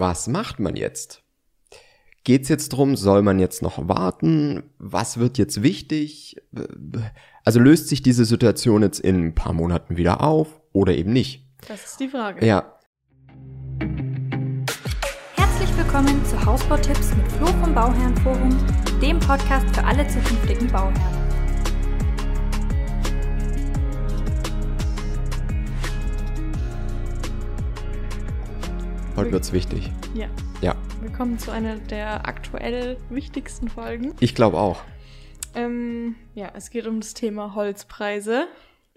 was macht man jetzt? Geht's jetzt drum, soll man jetzt noch warten? Was wird jetzt wichtig? Also löst sich diese Situation jetzt in ein paar Monaten wieder auf oder eben nicht? Das ist die Frage. Ja. Herzlich willkommen zu Hausbautipps mit Flo vom Bauherrenforum, dem Podcast für alle zukünftigen Bauherren. Heute wird's wichtig. Ja. Ja. Willkommen zu einer der aktuell wichtigsten Folgen. Ich glaube auch. Ähm, ja, es geht um das Thema Holzpreise.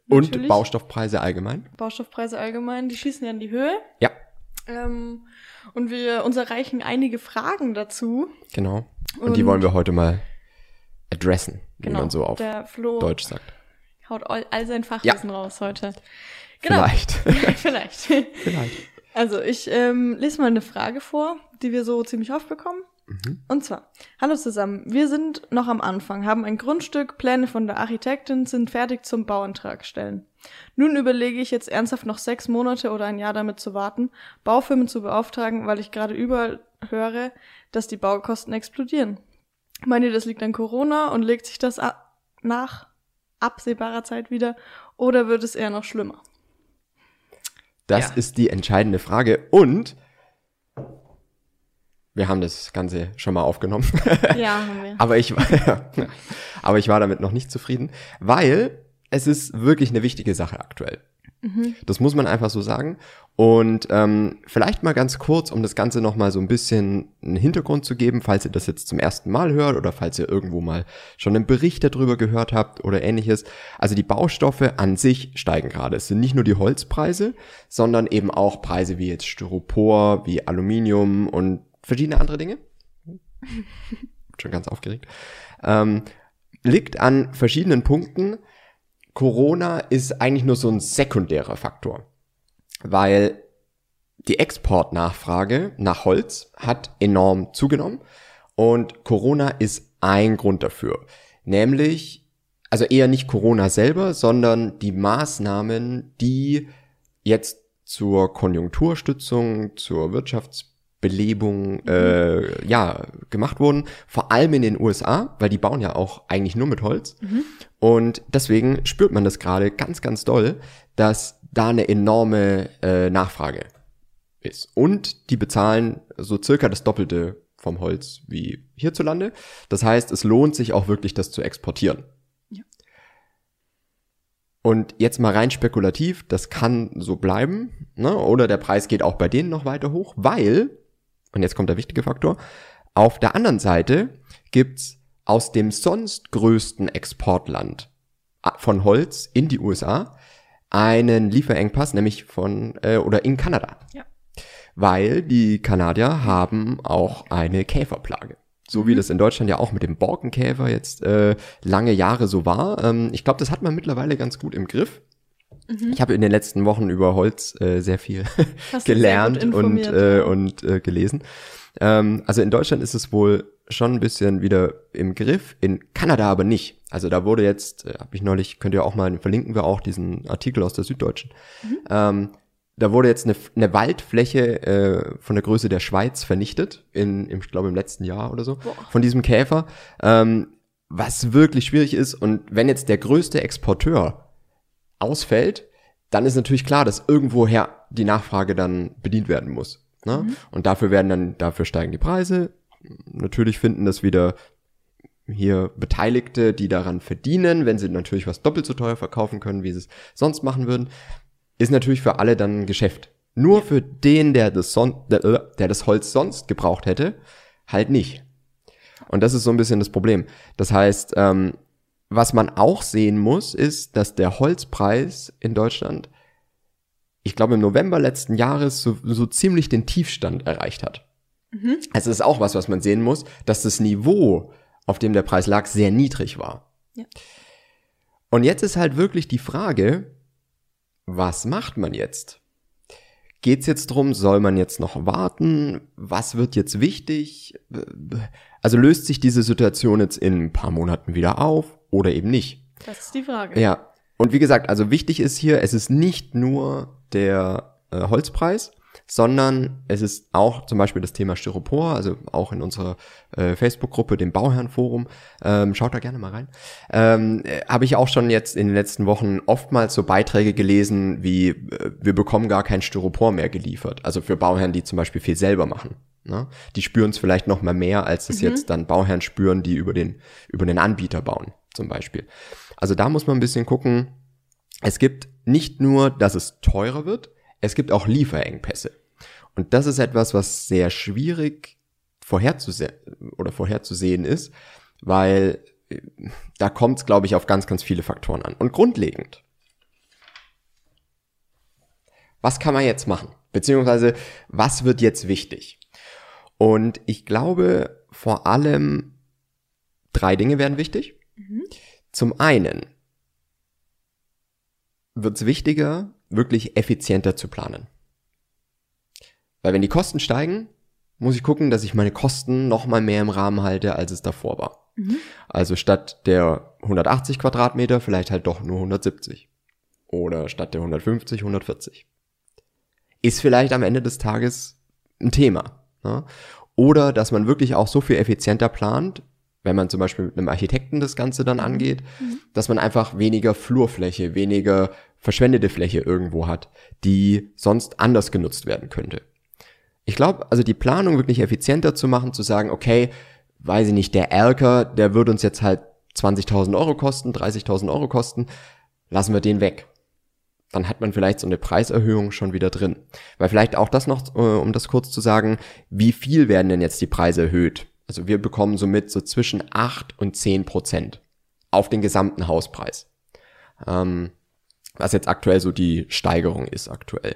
Und Natürlich. Baustoffpreise allgemein? Baustoffpreise allgemein, die schießen ja in die Höhe. Ja, Ähm, und wir uns erreichen einige Fragen dazu. genau. Und, die Und- wollen wir heute mal adressen, wie Genau. man so auf Der Flo Deutsch sagt. haut all, all sein Fachwissen raus heute. Vielleicht. Vielleicht. Vielleicht. Also, ich ähm, lese mal eine Frage vor, die wir so ziemlich oft bekommen. Mhm. Und zwar, hallo zusammen, wir sind noch am Anfang, haben ein Grundstück, Pläne von der Architektin sind fertig zum Bauantrag stellen. Nun überlege ich jetzt ernsthaft noch sechs Monate oder ein Jahr damit zu warten, Baufirmen zu beauftragen, weil ich gerade überall höre, dass die Baukosten explodieren. Meint ihr, das liegt an Corona und legt sich das nach absehbarer Zeit wieder oder wird es eher noch schlimmer? Das Ja. ist die entscheidende Frage. Und wir haben das Ganze schon mal aufgenommen. Ja, haben wir. aber, ich, war- aber ich war damit noch nicht zufrieden, weil es ist wirklich eine wichtige Sache aktuell. Das muss man einfach so sagen. Und ähm, vielleicht mal ganz kurz, um das Ganze noch mal so ein bisschen einen Hintergrund zu geben, falls ihr das jetzt zum ersten Mal hört oder falls ihr irgendwo mal schon einen Bericht darüber gehört habt oder ähnliches. Also die Baustoffe an sich steigen gerade. Es sind nicht nur die Holzpreise, sondern eben auch Preise wie jetzt Styropor, wie Aluminium und verschiedene andere Dinge. Schon ganz aufgeregt. Ähm, liegt an verschiedenen Punkten. Corona ist eigentlich nur so ein sekundärer Faktor, weil die Exportnachfrage nach Holz hat enorm zugenommen und Corona ist ein Grund dafür. Nämlich, also eher nicht Corona selber, sondern die Maßnahmen, die jetzt zur Konjunkturstützung, zur Wirtschaftsbelebung äh, ja gemacht wurden, vor allem in den USA, weil die bauen ja auch eigentlich nur mit Holz. Und deswegen spürt man das gerade ganz, ganz doll, dass da eine enorme äh, Nachfrage ist. Und die bezahlen so circa das Doppelte vom Holz wie hierzulande. Das heißt, es lohnt sich auch wirklich, das zu exportieren. Ja. Und jetzt mal rein spekulativ, das kann so bleiben, ne? oder der Preis geht auch bei denen noch weiter hoch, weil, und jetzt kommt der wichtige Faktor, auf der anderen Seite gibt's aus dem sonst größten Exportland a- von Holz in die USA einen Lieferengpass, nämlich von äh, oder in Kanada. Ja. Weil die Kanadier haben auch eine Käferplage. So wie das in Deutschland ja auch mit dem Borkenkäfer jetzt äh, lange Jahre so war. Ähm, ich glaube, das hat man mittlerweile ganz gut im Griff. Ich habe in den letzten Wochen über Holz äh, sehr viel sehr gelernt gut und, äh, und äh, gelesen. Ähm, also in Deutschland ist es wohl schon ein bisschen wieder im Griff, in Kanada aber nicht. Also da wurde jetzt, äh, habe ich neulich, könnt ihr auch mal, verlinken wir auch diesen Artikel aus der Süddeutschen. Mhm. Ähm, da wurde jetzt eine, eine Waldfläche äh, von der Größe der Schweiz vernichtet, in, im, ich glaube im letzten Jahr oder so, Boah. von diesem Käfer, ähm, was wirklich schwierig ist. Und wenn jetzt der größte Exporteur ausfällt, dann ist natürlich klar, dass irgendwoher die Nachfrage dann bedient werden muss. Ne? Und dafür werden dann, dafür steigen die Preise. Natürlich finden das wieder hier Beteiligte, die daran verdienen, wenn sie natürlich was doppelt so teuer verkaufen können, wie sie es sonst machen würden, ist natürlich für alle dann ein Geschäft. Nur für den, der das, son der, äh, der das Holz sonst gebraucht hätte, halt nicht. Und das ist so ein bisschen das Problem. Das heißt, ähm, was man auch sehen muss, ist, dass der Holzpreis in Deutschland, ich glaube im November letzten Jahres, so, so ziemlich den Tiefstand erreicht hat. Also das ist auch was, was man sehen muss, dass das Niveau, auf dem der Preis lag, sehr niedrig war. Ja. Und jetzt ist halt wirklich die Frage, was macht man jetzt? Geht's jetzt drum, soll man jetzt noch warten? Was wird jetzt wichtig? Also löst sich diese Situation jetzt in ein paar Monaten wieder auf oder eben nicht? Das ist die Frage. Ja. Und wie gesagt, also wichtig ist hier, es ist nicht nur der äh, Holzpreis, sondern es ist auch zum Beispiel das Thema Styropor, also auch in unserer äh, Facebook-Gruppe, dem Bauherrenforum, ähm, schaut da gerne mal rein, ähm, äh, habe ich auch schon jetzt in den letzten Wochen oftmals so Beiträge gelesen, wie äh, wir bekommen gar kein Styropor mehr geliefert, also für Bauherren, die zum Beispiel viel selber machen. Ne? Die spüren es vielleicht noch mal mehr, als es mhm. jetzt dann Bauherren spüren, die über den, über den Anbieter bauen, zum Beispiel. Also da muss man ein bisschen gucken, es gibt nicht nur, dass es teurer wird, es gibt auch Lieferengpässe. Und das ist etwas, was sehr schwierig vorherzusehen oder vorherzusehen ist, weil äh, da kommt es, glaube ich, auf ganz, ganz viele Faktoren an. Und grundlegend, was kann man jetzt machen? Beziehungsweise, was wird jetzt wichtig? Und ich glaube, vor allem drei Dinge werden wichtig. Mhm. Zum einen wird es wichtiger, wirklich effizienter zu planen. Weil wenn die Kosten steigen, muss ich gucken, dass ich meine Kosten noch mal mehr im Rahmen halte, als es davor war. Mhm. Also statt der 180 Quadratmeter vielleicht halt doch nur 170. Oder statt der 150, 140. Ist vielleicht am Ende des Tages ein Thema. Ne? Oder dass man wirklich auch so viel effizienter plant, wenn man zum Beispiel mit einem Architekten das Ganze dann mhm. angeht, mhm. dass man einfach weniger Flurfläche, weniger verschwendete Fläche irgendwo hat, die sonst anders genutzt werden könnte. Ich glaube, also die Planung wirklich effizienter zu machen, zu sagen, okay, weiß ich nicht, der Erker, der würde uns jetzt halt 20.000 Euro kosten, 30.000 Euro kosten, lassen wir den weg. Dann hat man vielleicht so eine Preiserhöhung schon wieder drin. Weil vielleicht auch das noch, äh, um das kurz zu sagen, wie viel werden denn jetzt die Preise erhöht? Also wir bekommen somit so zwischen 8 und 10 Prozent auf den gesamten Hauspreis. Ähm, was jetzt aktuell so die Steigerung ist aktuell.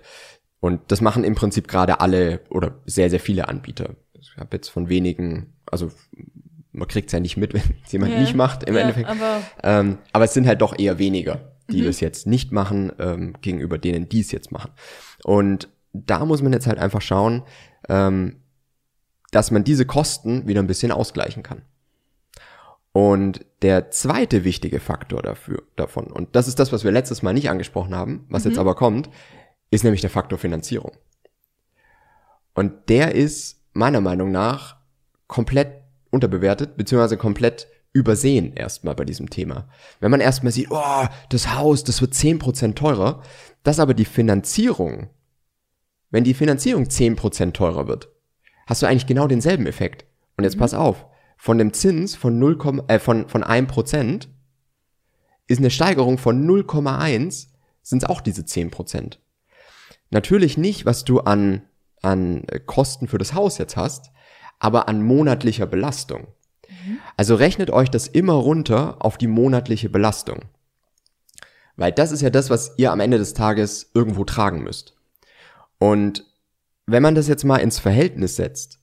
Und das machen im Prinzip gerade alle oder sehr, sehr viele Anbieter. Ich habe jetzt von wenigen, also man kriegt es ja nicht mit, wenn es jemand yeah. nicht macht im yeah, Endeffekt. Aber, ähm, aber es sind halt doch eher weniger, die mhm. das jetzt nicht machen, ähm, gegenüber denen, die es jetzt machen. Und da muss man jetzt halt einfach schauen, ähm, dass man diese Kosten wieder ein bisschen ausgleichen kann. Und der zweite wichtige Faktor dafür, davon, und das ist das, was wir letztes Mal nicht angesprochen haben, was mhm. jetzt aber kommt, ist nämlich der Faktor Finanzierung. Und der ist meiner Meinung nach komplett unterbewertet, beziehungsweise komplett übersehen erstmal bei diesem Thema. Wenn man erstmal sieht, oh, das Haus, das wird zehn Prozent teurer, dass aber die Finanzierung, wenn die Finanzierung zehn Prozent teurer wird, hast du eigentlich genau denselben Effekt. Und jetzt mhm. pass auf, von dem Zins von 0, äh, von, von 1% ist eine Steigerung von 0,1 sind es auch diese 10%. Natürlich nicht, was du an, an Kosten für das Haus jetzt hast, aber an monatlicher Belastung. Mhm. Also rechnet euch das immer runter auf die monatliche Belastung. Weil das ist ja das, was ihr am Ende des Tages irgendwo tragen müsst. Und wenn man das jetzt mal ins Verhältnis setzt,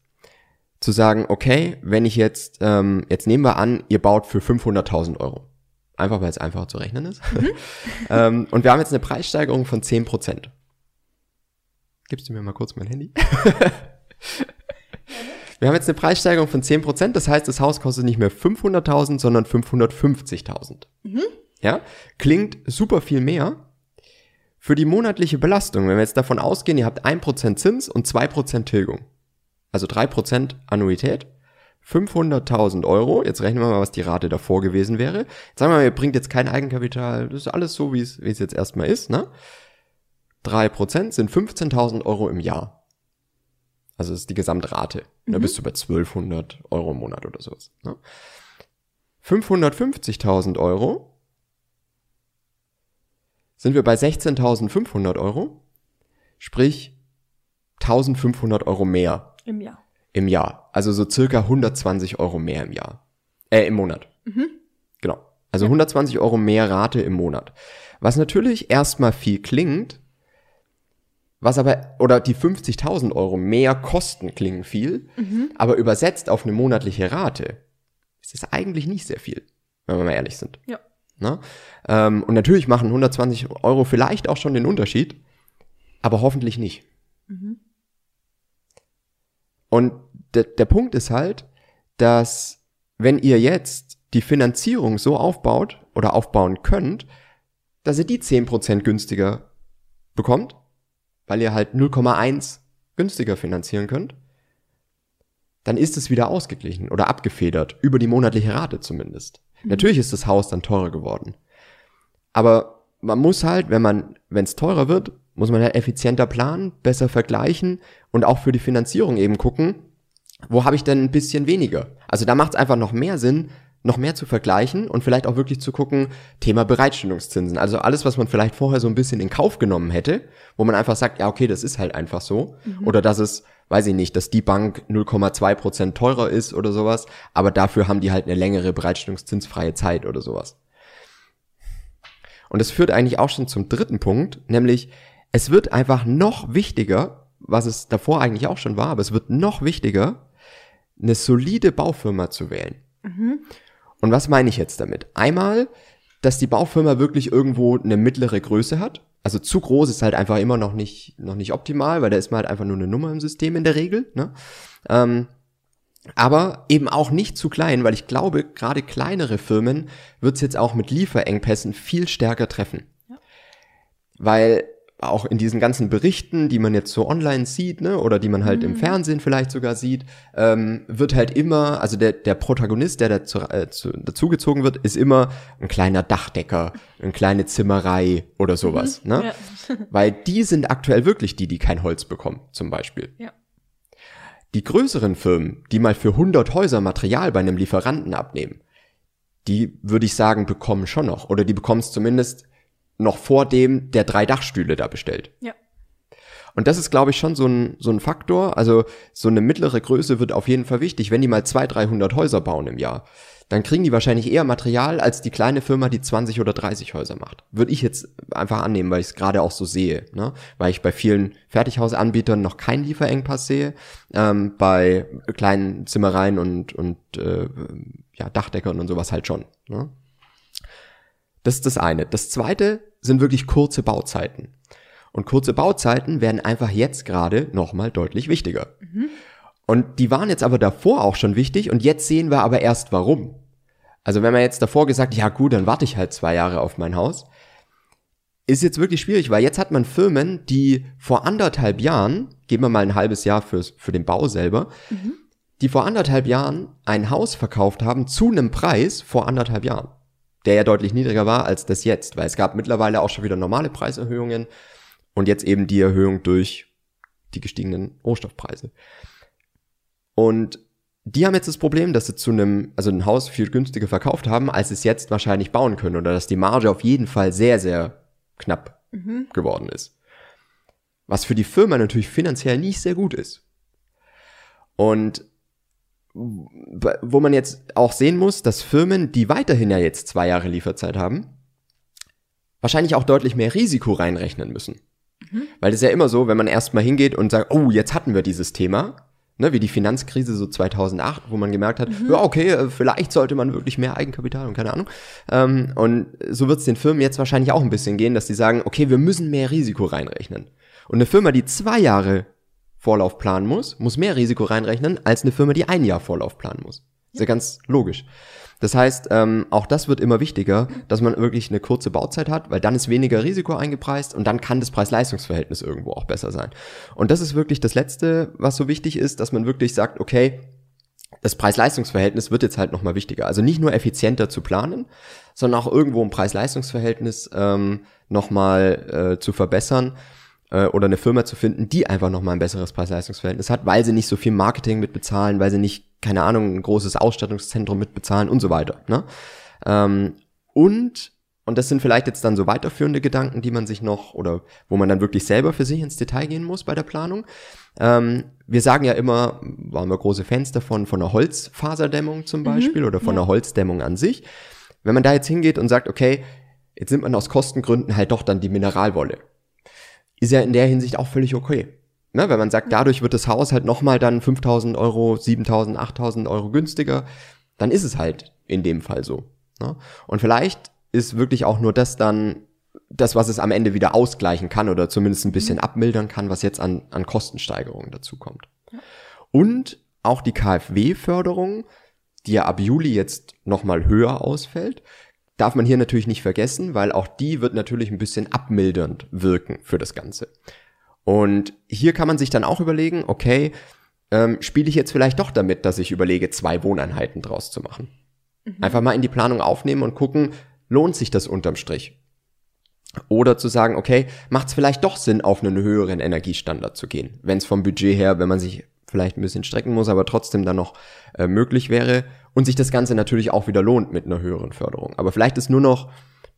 zu sagen, okay, wenn ich jetzt, ähm, jetzt nehmen wir an, ihr baut für 500.000 Euro. Einfach, weil es einfacher zu rechnen ist. Mhm. ähm, und wir haben jetzt eine Preissteigerung von 10%. Gibst du mir mal kurz mein Handy? wir haben jetzt eine Preissteigerung von 10%, das heißt, das Haus kostet nicht mehr 500.000, sondern 550.000. Mhm. Ja, klingt super viel mehr, für die monatliche Belastung, wenn wir jetzt davon ausgehen, ihr habt 1% Zins und 2% Tilgung, also 3% Annuität, 500.000 Euro, jetzt rechnen wir mal, was die Rate davor gewesen wäre. Jetzt sagen wir mal, ihr bringt jetzt kein Eigenkapital, das ist alles so, wie es, jetzt erstmal ist, ne? 3% sind 15.000 Euro im Jahr. Also das ist die Gesamtrate. Mhm. Da bist du bei 1200 Euro im Monat oder sowas. Ne? 550.000 Euro sind wir bei 16.500 Euro, sprich 1.500 Euro mehr. Im Jahr. Im Jahr. Also so circa 120 Euro mehr im Jahr. Äh, im Monat. Mhm. Genau. Also 120 Euro mehr Rate im Monat. Was natürlich erstmal viel klingt, was aber, oder die 50.000 Euro mehr Kosten klingen viel, mhm. aber übersetzt auf eine monatliche Rate ist es eigentlich nicht sehr viel, wenn wir mal ehrlich sind. Ja. Ne? Ähm, und natürlich machen 120 Euro vielleicht auch schon den Unterschied, aber hoffentlich nicht. Mhm. Und de der Punkt ist halt, dass wenn ihr jetzt die Finanzierung so aufbaut oder aufbauen könnt, dass ihr die 10% günstiger bekommt, weil ihr halt 0,1 günstiger finanzieren könnt, dann ist es wieder ausgeglichen oder abgefedert, über die monatliche Rate zumindest. Mhm. Natürlich ist das Haus dann teurer geworden. Aber man muss halt, wenn man, wenn es teurer wird, muss man halt effizienter planen, besser vergleichen und auch für die Finanzierung eben gucken, wo habe ich denn ein bisschen weniger? Also da macht es einfach noch mehr Sinn, noch mehr zu vergleichen und vielleicht auch wirklich zu gucken, Thema Bereitstellungszinsen. Also alles, was man vielleicht vorher so ein bisschen in Kauf genommen hätte, wo man einfach sagt, ja, okay, das ist halt einfach so. Mhm. Oder dass es, weiß ich nicht, dass die Bank 0,2 Prozent teurer ist oder sowas, aber dafür haben die halt eine längere Bereitstellungszinsfreie Zeit oder sowas. Und das führt eigentlich auch schon zum dritten Punkt, nämlich es wird einfach noch wichtiger, was es davor eigentlich auch schon war, aber es wird noch wichtiger, eine solide Baufirma zu wählen. Mhm. Und was meine ich jetzt damit? Einmal, dass die Baufirma wirklich irgendwo eine mittlere Größe hat. Also zu groß ist halt einfach immer noch nicht, noch nicht optimal, weil da ist man halt einfach nur eine Nummer im System in der Regel. Ne? Ähm, aber eben auch nicht zu klein, weil ich glaube, gerade kleinere Firmen wird es jetzt auch mit Lieferengpässen viel stärker treffen. Ja. Weil auch in diesen ganzen Berichten, die man jetzt so online sieht, ne, oder die man halt mhm. im Fernsehen vielleicht sogar sieht, ähm, wird halt immer, also der, der Protagonist, der dazu, äh, zu, dazugezogen wird, ist immer ein kleiner Dachdecker, eine kleine Zimmerei oder sowas, mhm. ne? Ja. Weil die sind aktuell wirklich die, die kein Holz bekommen, zum Beispiel. Ja. Die größeren Firmen, die mal für 100 Häuser Material bei einem Lieferanten abnehmen, die würde ich sagen, bekommen schon noch. Oder die bekommen es zumindest noch vor dem, der drei Dachstühle da bestellt. Ja. Und das ist, glaube ich, schon so ein, so ein Faktor. Also so eine mittlere Größe wird auf jeden Fall wichtig. Wenn die mal 200, 300 Häuser bauen im Jahr, dann kriegen die wahrscheinlich eher Material als die kleine Firma, die 20 oder 30 Häuser macht. Würde ich jetzt einfach annehmen, weil ich es gerade auch so sehe. Ne? Weil ich bei vielen Fertighausanbietern noch keinen Lieferengpass sehe. Ähm, bei kleinen Zimmereien und, und äh, ja, Dachdeckern und sowas halt schon. Ne? Das ist das eine. Das zweite sind wirklich kurze Bauzeiten. Und kurze Bauzeiten werden einfach jetzt gerade nochmal deutlich wichtiger. Mhm. Und die waren jetzt aber davor auch schon wichtig und jetzt sehen wir aber erst warum. Also wenn man jetzt davor gesagt, ja gut, dann warte ich halt zwei Jahre auf mein Haus, ist jetzt wirklich schwierig, weil jetzt hat man Firmen, die vor anderthalb Jahren, geben wir mal ein halbes Jahr fürs, für den Bau selber, mhm. die vor anderthalb Jahren ein Haus verkauft haben zu einem Preis vor anderthalb Jahren der ja deutlich niedriger war als das jetzt, weil es gab mittlerweile auch schon wieder normale Preiserhöhungen und jetzt eben die Erhöhung durch die gestiegenen Rohstoffpreise. Und die haben jetzt das Problem, dass sie zu einem, also ein Haus viel günstiger verkauft haben, als sie es jetzt wahrscheinlich bauen können oder dass die Marge auf jeden Fall sehr, sehr knapp mhm. geworden ist. Was für die Firma natürlich finanziell nicht sehr gut ist. Und wo man jetzt auch sehen muss, dass Firmen, die weiterhin ja jetzt zwei Jahre Lieferzeit haben, wahrscheinlich auch deutlich mehr Risiko reinrechnen müssen. Mhm. Weil es ja immer so, wenn man erstmal hingeht und sagt, oh, jetzt hatten wir dieses Thema, ne, wie die Finanzkrise so 2008, wo man gemerkt hat, mhm. ja, okay, äh, vielleicht sollte man wirklich mehr Eigenkapital und keine Ahnung. Ähm, und so wird es den Firmen jetzt wahrscheinlich auch ein bisschen gehen, dass die sagen, okay, wir müssen mehr Risiko reinrechnen. Und eine Firma, die zwei Jahre Vorlauf planen muss, muss mehr Risiko reinrechnen als eine Firma, die ein Jahr Vorlauf planen muss. Ist ja ganz logisch. Das heißt, ähm, auch das wird immer wichtiger, dass man wirklich eine kurze Bauzeit hat, weil dann ist weniger Risiko eingepreist und dann kann das Preis-Leistungs-Verhältnis irgendwo auch besser sein. Und das ist wirklich das Letzte, was so wichtig ist, dass man wirklich sagt, okay, das Preis-Leistungs-Verhältnis wird jetzt halt nochmal wichtiger. Also nicht nur effizienter zu planen, sondern auch irgendwo ein Preis-Leistungs-Verhältnis ähm, nochmal äh, zu verbessern äh, oder eine Firma zu finden, die einfach nochmal ein besseres Preis-Leistungs-Verhältnis hat, weil sie nicht so viel Marketing mitbezahlen, weil sie nicht, keine Ahnung, ein großes Ausstattungszentrum mitbezahlen und so weiter. Ne? Ähm, und und das sind vielleicht jetzt dann so weiterführende Gedanken, die man sich noch oder wo man dann wirklich selber für sich ins Detail gehen muss bei der Planung. Ähm, wir sagen ja immer, waren wir große Fans davon, von einer Holzfaserdämmung zum mhm. Beispiel mhm, oder von ja. einer Holzdämmung an sich. Wenn man da jetzt hingeht und sagt, okay, jetzt nimmt man aus Kostengründen halt doch dann die Mineralwolle ist ja in der Hinsicht auch völlig okay. Ne, wenn man sagt, dadurch wird das Haus halt nochmal dann 5000 Euro, 7000, 8000 Euro günstiger, dann ist es halt in dem Fall so. Ne? Und vielleicht ist wirklich auch nur das dann das, was es am Ende wieder ausgleichen kann oder zumindest ein bisschen mhm. abmildern kann, was jetzt an, an Kostensteigerungen dazu kommt. Ja. Und auch die KfW-Förderung, die ja ab Juli jetzt nochmal höher ausfällt, darf man hier natürlich nicht vergessen, weil auch die wird natürlich ein bisschen abmildernd wirken für das Ganze. Und hier kann man sich dann auch überlegen, okay, ähm, spiele ich jetzt vielleicht doch damit, dass ich überlege, zwei Wohneinheiten draus zu machen. Mhm. Einfach mal in die Planung aufnehmen und gucken, lohnt sich das unterm Strich? Oder zu sagen, okay, macht es vielleicht doch Sinn, auf einen höheren Energiestandard zu gehen, wenn es vom Budget her, wenn man sich vielleicht ein bisschen strecken muss, aber trotzdem dann noch äh, möglich wäre und sich das Ganze natürlich auch wieder lohnt mit einer höheren Förderung. Aber vielleicht ist nur noch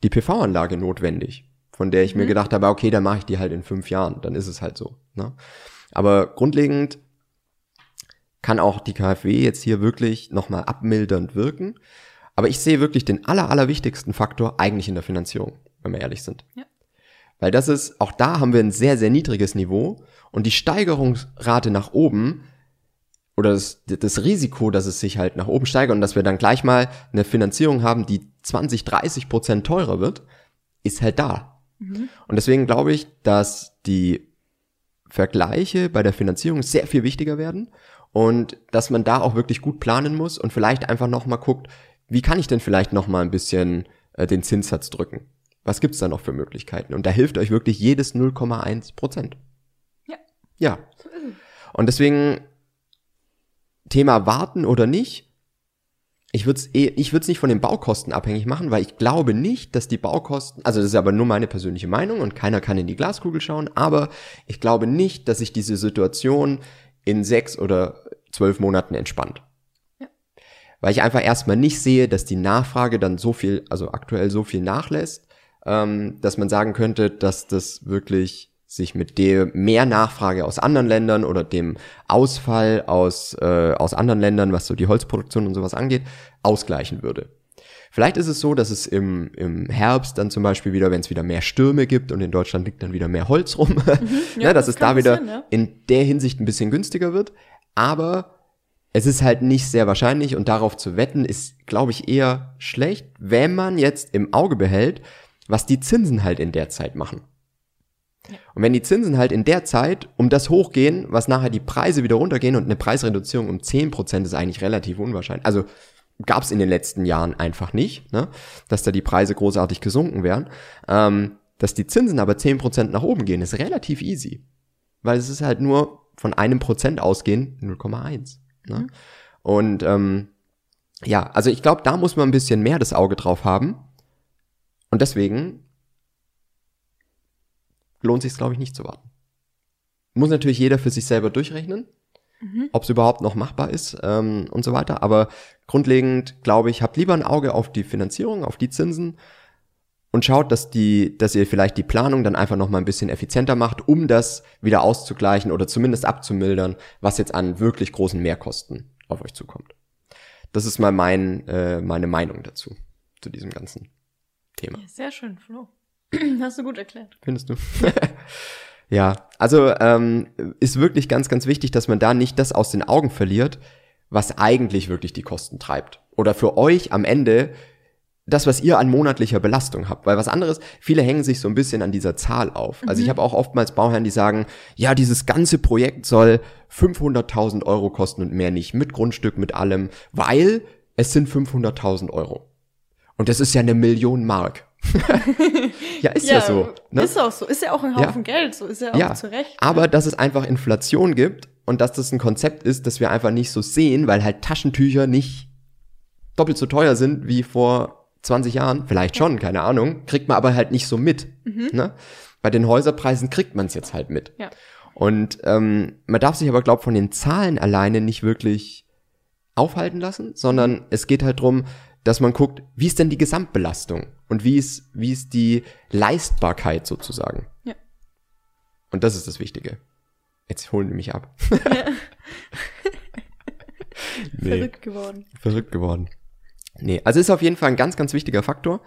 die PV-Anlage notwendig, von der ich mhm. mir gedacht habe, okay, dann mache ich die halt in fünf Jahren, dann ist es halt so. Ne? Aber grundlegend kann auch die KfW jetzt hier wirklich nochmal abmildernd wirken. Aber ich sehe wirklich den aller, allerwichtigsten Faktor eigentlich in der Finanzierung, wenn wir ehrlich sind. Ja. Weil das ist, auch da haben wir ein sehr, sehr niedriges Niveau und die Steigerungsrate nach oben oder das, das Risiko, dass es sich halt nach oben steigert und dass wir dann gleich mal eine Finanzierung haben, die 20, 30 Prozent teurer wird, ist halt da. Mhm. Und deswegen glaube ich, dass die Vergleiche bei der Finanzierung sehr viel wichtiger werden und dass man da auch wirklich gut planen muss und vielleicht einfach nochmal guckt, wie kann ich denn vielleicht nochmal ein bisschen äh, den Zinssatz drücken? Was gibt's da noch für Möglichkeiten? Und da hilft euch wirklich jedes 0,1 Prozent. Ja. Ja. Und deswegen Thema warten oder nicht. Ich würde es eh, ich würde es nicht von den Baukosten abhängig machen, weil ich glaube nicht, dass die Baukosten, also das ist aber nur meine persönliche Meinung und keiner kann in die Glaskugel schauen, aber ich glaube nicht, dass sich diese Situation in sechs oder zwölf Monaten entspannt. Weil ich einfach erstmal nicht sehe, dass die Nachfrage dann so viel, also aktuell so viel nachlässt, ähm, dass man sagen könnte, dass das wirklich sich mit der mehr Nachfrage aus anderen Ländern oder dem Ausfall aus, äh, aus anderen Ländern, was so die Holzproduktion und sowas angeht, ausgleichen würde. Vielleicht ist es so, dass es im, im Herbst dann zum Beispiel wieder, wenn es wieder mehr Stürme gibt und in Deutschland liegt dann wieder mehr Holz rum, mhm, ja, ne, dass es da wieder Sinn, ja. in der Hinsicht ein bisschen günstiger wird. Aber es ist halt nicht sehr wahrscheinlich und darauf zu wetten ist, glaube ich, eher schlecht, wenn man jetzt im Auge behält, was die Zinsen halt in der Zeit machen. Und wenn die Zinsen halt in der Zeit um das hochgehen, was nachher die Preise wieder runtergehen und eine Preisreduzierung um 10% ist eigentlich relativ unwahrscheinlich. Also gab es in den letzten Jahren einfach nicht, ne? dass da die Preise großartig gesunken wären. Ähm, dass die Zinsen aber 10% nach oben gehen, ist relativ easy. Weil es ist halt nur von einem Prozent ausgehen 0,1. Ne? Mhm. Und ähm, ja, also ich glaube, da muss man ein bisschen mehr das Auge drauf haben. Und deswegen lohnt sich glaube ich, nicht zu warten. Muss natürlich jeder für sich selber durchrechnen, mhm. ob es überhaupt noch machbar ist ähm, und so weiter. Aber grundlegend, glaube ich, habt lieber ein Auge auf die Finanzierung, auf die Zinsen und schaut, dass die, dass ihr vielleicht die Planung dann einfach noch mal ein bisschen effizienter macht, um das wieder auszugleichen oder zumindest abzumildern, was jetzt an wirklich großen Mehrkosten auf euch zukommt. Das ist mal mein, äh, meine Meinung dazu, zu diesem ganzen Thema. Ja, sehr schön, Flo. Hast du gut erklärt. Findest du? ja, also ähm, ist wirklich ganz, ganz wichtig, dass man da nicht das aus den Augen verliert, was eigentlich wirklich die Kosten treibt. Oder für euch am Ende das, was ihr an monatlicher Belastung habt. Weil was anderes, viele hängen sich so ein bisschen an dieser Zahl auf. Also ich mhm. habe auch oftmals Bauherren, die sagen, ja, dieses ganze Projekt soll 500.000 Euro kosten und mehr nicht, mit Grundstück, mit allem, weil es sind 500.000 Euro. Und das ist ja eine Million Mark. ja, ist ja, ja so. Ne? Ist auch so. Ist ja auch ein Haufen ja. Geld. So ist ja auch ja. zu Recht. Aber ne? dass es einfach Inflation gibt und dass das ein Konzept ist, das wir einfach nicht so sehen, weil halt Taschentücher nicht doppelt so teuer sind wie vor 20 Jahren. Vielleicht schon, keine Ahnung. Kriegt man aber halt nicht so mit. Mhm. Ne? Bei den Häuserpreisen kriegt man es jetzt halt mit. Ja. Und ähm, man darf sich aber, glaube von den Zahlen alleine nicht wirklich aufhalten lassen, sondern mhm. es geht halt drum, dass man guckt, wie ist denn die Gesamtbelastung und wie ist, wie ist die Leistbarkeit sozusagen. Ja. Und das ist das Wichtige. Jetzt holen die mich ab. Ja. nee. Verrückt geworden. Verrückt geworden. Nee, also ist auf jeden Fall ein ganz, ganz wichtiger Faktor.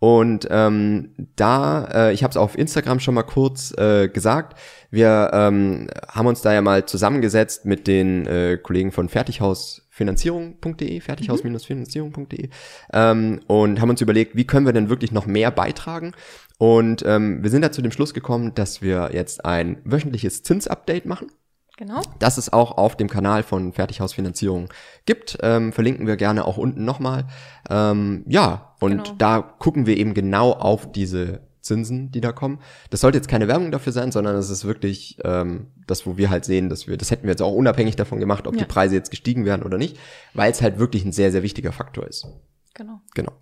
Und ähm, da, äh, ich habe es auf Instagram schon mal kurz äh, gesagt, wir ähm, haben uns da ja mal zusammengesetzt mit den äh, Kollegen von Fertighausfinanzierung.de, Fertighaus-finanzierung.de ähm, und haben uns überlegt, wie können wir denn wirklich noch mehr beitragen. Und ähm, wir sind da zu dem Schluss gekommen, dass wir jetzt ein wöchentliches Zinsupdate machen. Genau. Das es auch auf dem Kanal von Fertighausfinanzierung gibt. Ähm, verlinken wir gerne auch unten nochmal. Ähm, ja, und genau. da gucken wir eben genau auf diese Zinsen, die da kommen. Das sollte jetzt keine Werbung dafür sein, sondern es ist wirklich ähm, das, wo wir halt sehen, dass wir, das hätten wir jetzt auch unabhängig davon gemacht, ob Ja. die Preise jetzt gestiegen werden oder nicht, weil es halt wirklich ein sehr, sehr wichtiger Faktor ist. Genau. Genau.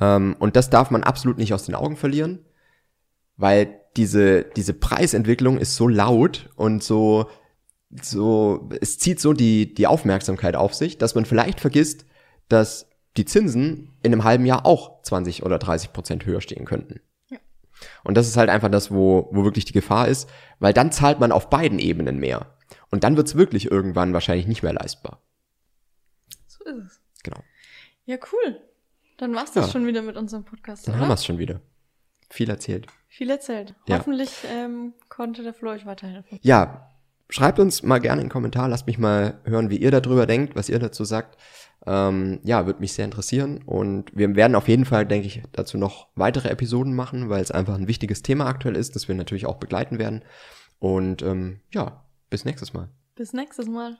Ähm, und das darf man absolut nicht aus den Augen verlieren, weil diese, diese Preisentwicklung ist so laut und so, so, es zieht so die, die Aufmerksamkeit auf sich, dass man vielleicht vergisst, dass die Zinsen in einem halben Jahr auch 20 oder 30 Prozent höher stehen könnten. Ja. Und das ist halt einfach das, wo, wo wirklich die Gefahr ist, weil dann zahlt man auf beiden Ebenen mehr. Und dann wird's wirklich irgendwann wahrscheinlich nicht mehr leistbar. So ist es. Genau. Ja, cool. Dann war's das Ja. schon wieder mit unserem Podcast. Dann oder? haben wir's schon wieder. Viel erzählt. Viel erzählt. Ja. Hoffentlich ähm, konnte der Flo euch weiterhelfen. Ja, schreibt uns mal gerne einen Kommentar, lasst mich mal hören, wie ihr darüber denkt, was ihr dazu sagt. Ähm, ja, würde mich sehr interessieren und wir werden auf jeden Fall, denke ich, dazu noch weitere Episoden machen, weil es einfach ein wichtiges Thema aktuell ist, das wir natürlich auch begleiten werden. Und ähm, ja, bis nächstes Mal. Bis nächstes Mal.